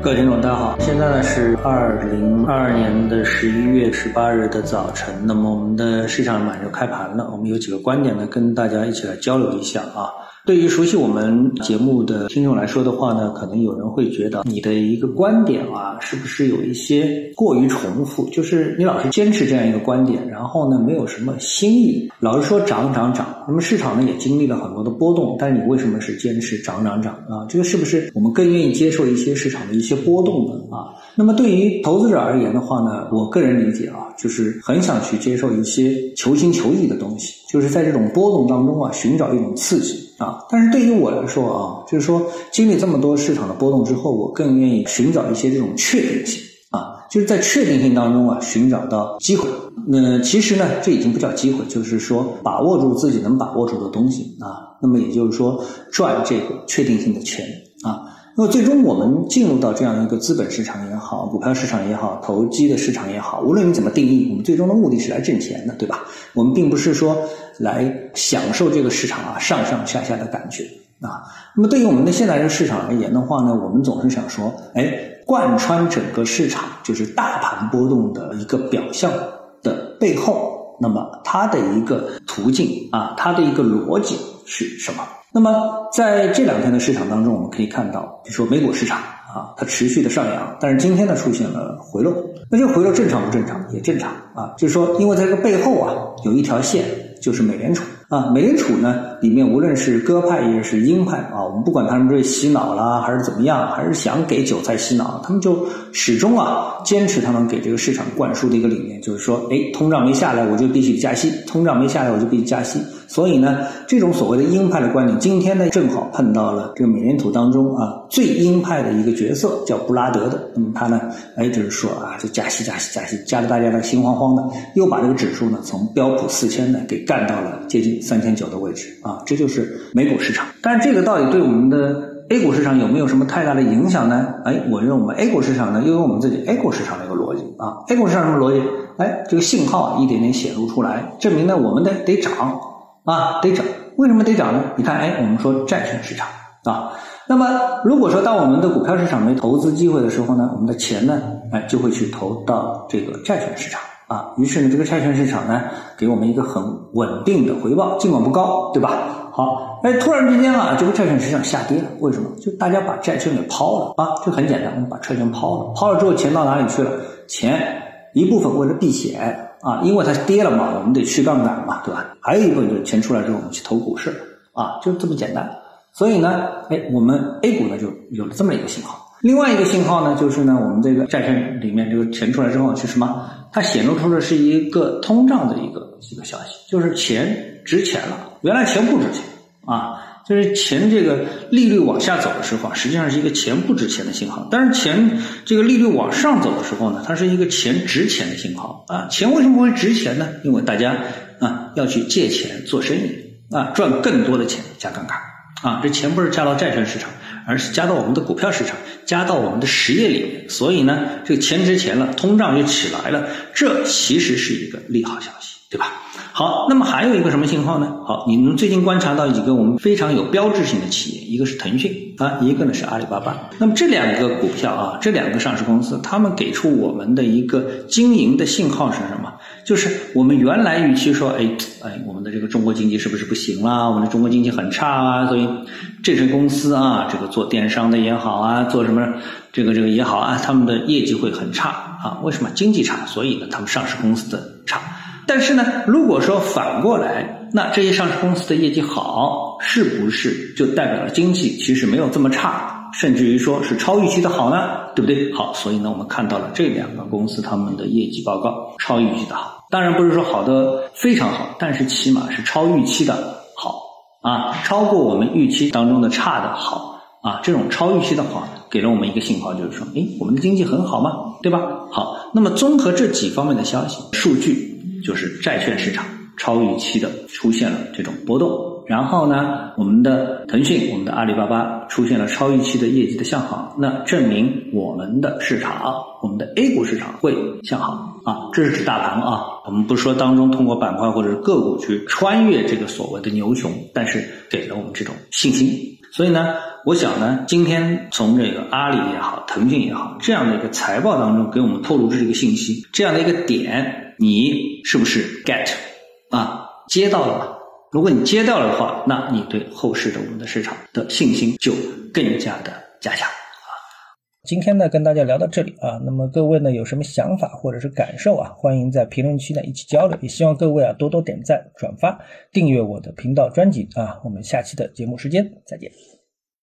各位听众，大家好，现在呢是二零二二年的十一月十八日的早晨，那么我们的市场马上就开盘了，我们有几个观点呢，跟大家一起来交流一下啊。对于熟悉我们节目的听众来说的话呢，可能有人会觉得你的一个观点啊，是不是有一些过于重复？就是你老是坚持这样一个观点，然后呢，没有什么新意，老是说涨涨涨。那么市场呢也经历了很多的波动，但你为什么是坚持涨涨涨啊？这个是不是我们更愿意接受一些市场的一些波动的？啊？那么对于投资者而言的话呢，我个人理解啊，就是很想去接受一些求新求异的东西，就是在这种波动当中啊，寻找一种刺激。啊，但是对于我来说啊，就是说经历这么多市场的波动之后，我更愿意寻找一些这种确定性啊，就是在确定性当中啊，寻找到机会。那其实呢，这已经不叫机会，就是说把握住自己能把握住的东西啊。那么也就是说赚这个确定性的钱。那么最终我们进入到这样一个资本市场也好，股票市场也好，投机的市场也好，无论你怎么定义，我们最终的目的是来挣钱的，对吧？我们并不是说来享受这个市场啊上上下下的感觉啊。那么对于我们的现在这个市场而言的话呢，我们总是想说，哎，贯穿整个市场就是大盘波动的一个表象的背后，那么它的一个途径啊，它的一个逻辑是什么？那么在这两天的市场当中，我们可以看到，比如说美股市场啊，它持续的上扬，但是今天呢出现了回落。那这个回落正常不正常？也正常啊，就是说，因为它这个背后啊有一条线，就是美联储啊。美联储呢里面无论是鸽派也是鹰派啊，我们不管他们是洗脑啦，还是怎么样，还是想给韭菜洗脑，他们就始终啊坚持他们给这个市场灌输的一个理念，就是说，哎，通胀没下来，我就必须加息；通胀没下来，我就必须加息。所以呢，这种所谓的鹰派的观点，今天呢正好碰到了这个美联储当中啊最鹰派的一个角色，叫布拉德的。那么他呢，哎，就是说啊，就加息加息加息，加的大家呢心慌慌的，又把这个指数呢从标普四千呢给干到了接近三千九的位置啊，这就是美股市场。但是这个到底对我们的 A 股市场有没有什么太大的影响呢？哎，我认为我们 A 股市场呢，又有我们自己 A 股市场的一个逻辑啊。A 股市场什么逻辑？哎，这个信号一点点显露出来，证明呢我们得得涨。啊，得涨，为什么得涨呢？你看，哎，我们说债券市场啊，那么如果说当我们的股票市场没投资机会的时候呢，我们的钱呢，哎，就会去投到这个债券市场啊。于是呢，这个债券市场呢，给我们一个很稳定的回报，尽管不高，对吧？好，哎，突然之间啊，这个债券市场下跌了，为什么？就大家把债券给抛了啊，这很简单，我们把债券抛了，抛了之后钱到哪里去了？钱一部分为了避险。啊，因为它跌了嘛，我们得去杠杆嘛，对吧？还有一部分就是钱出来之后，我们去投股市，啊，就这么简单。所以呢，哎，我们 A 股呢就有了这么一个信号。另外一个信号呢，就是呢，我们这个债券里面这个钱出来之后是什么？它显露出的是一个通胀的一个一个消息，就是钱值钱了，原来钱不值钱啊。就是钱这个利率往下走的时候，实际上是一个钱不值钱的信号。但是钱这个利率往上走的时候呢，它是一个钱值钱的信号啊。钱为什么会值钱呢？因为大家啊要去借钱做生意啊，赚更多的钱加杠杆啊。这钱不是加到债券市场，而是加到我们的股票市场，加到我们的实业里面。所以呢，这个钱值钱了，通胀就起来了，这其实是一个利好消息，对吧？好，那么还有一个什么信号呢？好，你们最近观察到几个我们非常有标志性的企业，一个是腾讯啊，一个呢是阿里巴巴。那么这两个股票啊，这两个上市公司，他们给出我们的一个经营的信号是什么？就是我们原来预期说，哎哎，我们的这个中国经济是不是不行啦？我们的中国经济很差啊，所以这些公司啊，这个做电商的也好啊，做什么这个这个也好啊，他们的业绩会很差啊。为什么经济差？所以呢，他们上市公司的差。但是呢，如果说反过来，那这些上市公司的业绩好，是不是就代表了经济其实没有这么差，甚至于说是超预期的好呢？对不对？好，所以呢，我们看到了这两个公司他们的业绩报告超预期的好，当然不是说好的非常好，但是起码是超预期的好啊，超过我们预期当中的差的好啊，这种超预期的好，给了我们一个信号，就是说，哎，我们的经济很好吗？对吧？好，那么综合这几方面的消息数据。就是债券市场超预期的出现了这种波动，然后呢，我们的腾讯、我们的阿里巴巴出现了超预期的业绩的向好，那证明我们的市场，我们的 A 股市场会向好啊，这是指大盘啊，我们不说当中通过板块或者是个股去穿越这个所谓的牛熊，但是给了我们这种信心，所以呢。我想呢，今天从这个阿里也好，腾讯也好，这样的一个财报当中给我们透露出这个信息，这样的一个点，你是不是 get 啊？接到了吗？如果你接到了的话，那你对后市的我们的市场的信心就更加的加强。今天呢，跟大家聊到这里啊，那么各位呢有什么想法或者是感受啊，欢迎在评论区呢一起交流，也希望各位啊多多点赞、转发、订阅我的频道专辑啊，我们下期的节目时间再见。